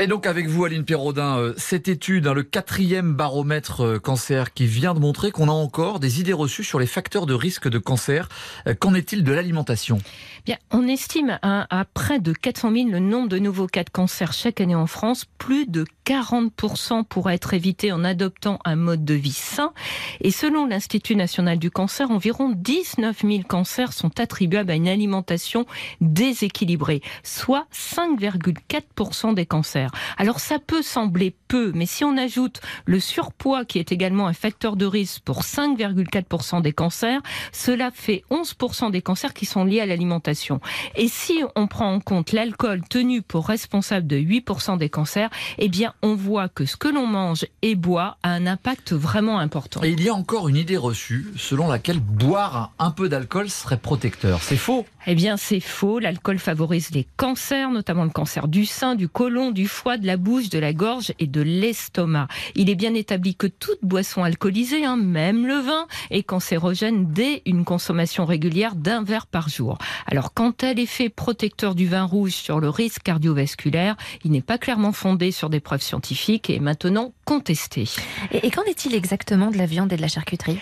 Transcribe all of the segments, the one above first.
Et donc avec vous, Aline Perraudin, euh, cette étude, hein, le quatrième baromètre euh, cancer, qui vient de montrer qu'on a encore des idées reçues sur les facteurs de risque de cancer. Euh, Qu'en est-il de l'alimentation? Bien, on estime à, à près de 400 000 le nombre de nouveaux cas de cancer chaque année en France. Plus de 40% pourraient être évités en adoptant un mode de vie sain. Et selon l'Institut national du cancer, environ 19 000 cancers sont attribuables à une alimentation déséquilibrée, soit 5,4% des cancers. Alors ça peut sembler peu, mais si on ajoute le surpoids qui est également un facteur de risque pour 5,4% des cancers, cela fait 11% des cancers qui sont liés à l'alimentation. Et si on prend en compte l'alcool tenu pour responsable de 8% des cancers, eh bien on voit que ce que l'on mange et boit a un impact vraiment important. Et il y a encore une idée reçue selon laquelle boire un peu d'alcool serait protecteur. C'est faux? Eh bien, c'est faux. L'alcool favorise les cancers, notamment le cancer du sein, du côlon, du foie, de la bouche, de la gorge et de l'estomac. Il est bien établi que toute boisson alcoolisée, hein, même le vin, est cancérogène dès une consommation régulière d'un verre par jour. Alors, quant à l'effet protecteur du vin rouge sur le risque cardiovasculaire, il n'est pas clairement fondé sur des preuves scientifiques et maintenant contesté. Et, et qu'en est-il exactement de la viande et de la charcuterie?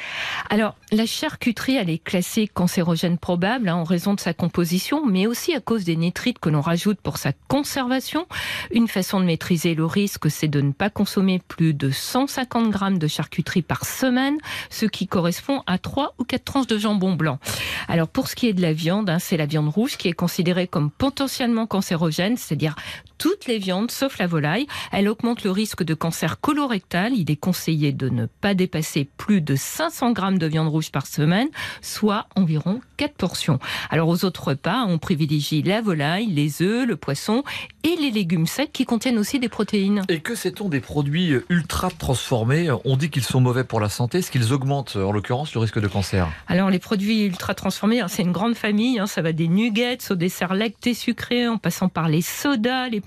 Alors, la charcuterie, elle est classée cancérogène probable hein, en raison de sa composition, mais aussi à cause des nitrites que l'on rajoute pour sa conservation. Une façon de maîtriser le risque, c'est de ne pas consommer plus de 150 grammes de charcuterie par semaine, ce qui correspond à 3 ou 4 tranches de jambon blanc. Alors, pour ce qui est de la viande, hein, c'est la viande rouge qui est considérée comme potentiellement cancérogène, c'est-à-dire toutes les viandes sauf la volaille. Elle augmente le risque de cancer colorectal. Il est conseillé de ne pas dépasser plus de 500 grammes de viande rouge par semaine, soit environ 4 portions. Alors aux autres repas, on privilégie la volaille, les œufs, le poisson et les légumes secs qui contiennent aussi des protéines. Et que sait-on des produits ultra transformés? On dit qu'ils sont mauvais pour la santé. Est-ce qu'ils augmentent, en l'occurrence, le risque de cancer? Alors les produits ultra transformés, hein, c'est une grande famille. hein, ça va des nuggets au dessert lacté sucré, en passant par les sodas, les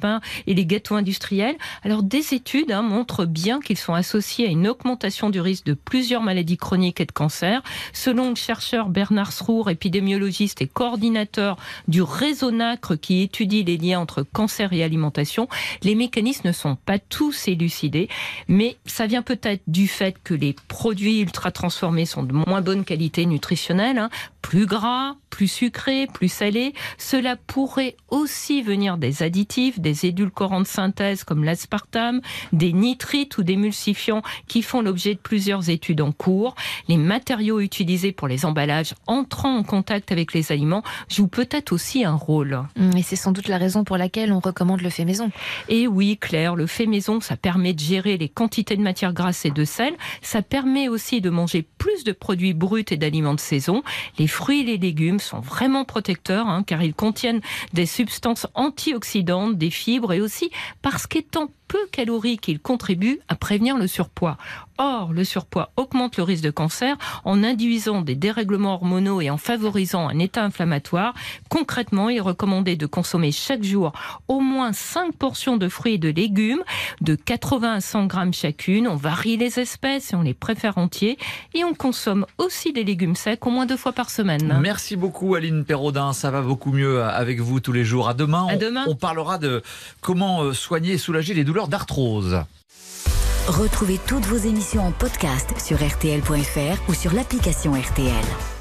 et les gâteaux industriels. Alors des études hein, montrent bien qu'ils sont associés à une augmentation du risque de plusieurs maladies chroniques et de cancer. Selon le chercheur Bernard Srour, épidémiologiste et coordinateur du réseau NACRE qui étudie les liens entre cancer et alimentation, les mécanismes ne sont pas tous élucidés, mais ça vient peut-être du fait que les produits ultra transformés sont de moins bonne qualité nutritionnelle, hein, plus gras, plus sucrés, plus salés. Cela pourrait aussi venir des additifs, des édulcorants de synthèse comme l'aspartame, des nitrites ou des emulsifiants qui font l'objet de plusieurs études en cours. Les matériaux utilisés pour les emballages entrant en contact avec les aliments jouent peut-être aussi un rôle. Hum, Et c'est sans doute la raison pour laquelle on recommande le fait maison. Et oui, Claire, le fait maison, ça permet de gérer les quantités de matières grasses et de sel. Ça permet aussi de manger plus de produits bruts et d'aliments de saison. Les fruits et les légumes sont vraiment protecteurs, hein, car ils contiennent des substances antioxydantes, des fibres et aussi parce qu'étant peu caloriques, ils contribuent à prévenir le surpoids. Or, le surpoids augmente le risque de cancer en induisant des dérèglements hormonaux et en favorisant un état inflammatoire. Concrètement, il est recommandé de consommer chaque jour au moins 5 portions de fruits et de légumes, de 80 à 100 grammes chacune. On varie les espèces et on les préfère entiers. Et on consomme aussi des légumes secs au moins deux fois par semaine. Merci beaucoup Aline Perraudin, ça va beaucoup mieux avec vous tous les jours. À demain, À on, demain. on parlera de comment euh, soigner et soulager les douleurs d'arthrose. Retrouvez toutes vos émissions en podcast sur RTL.fr ou sur l'application RTL.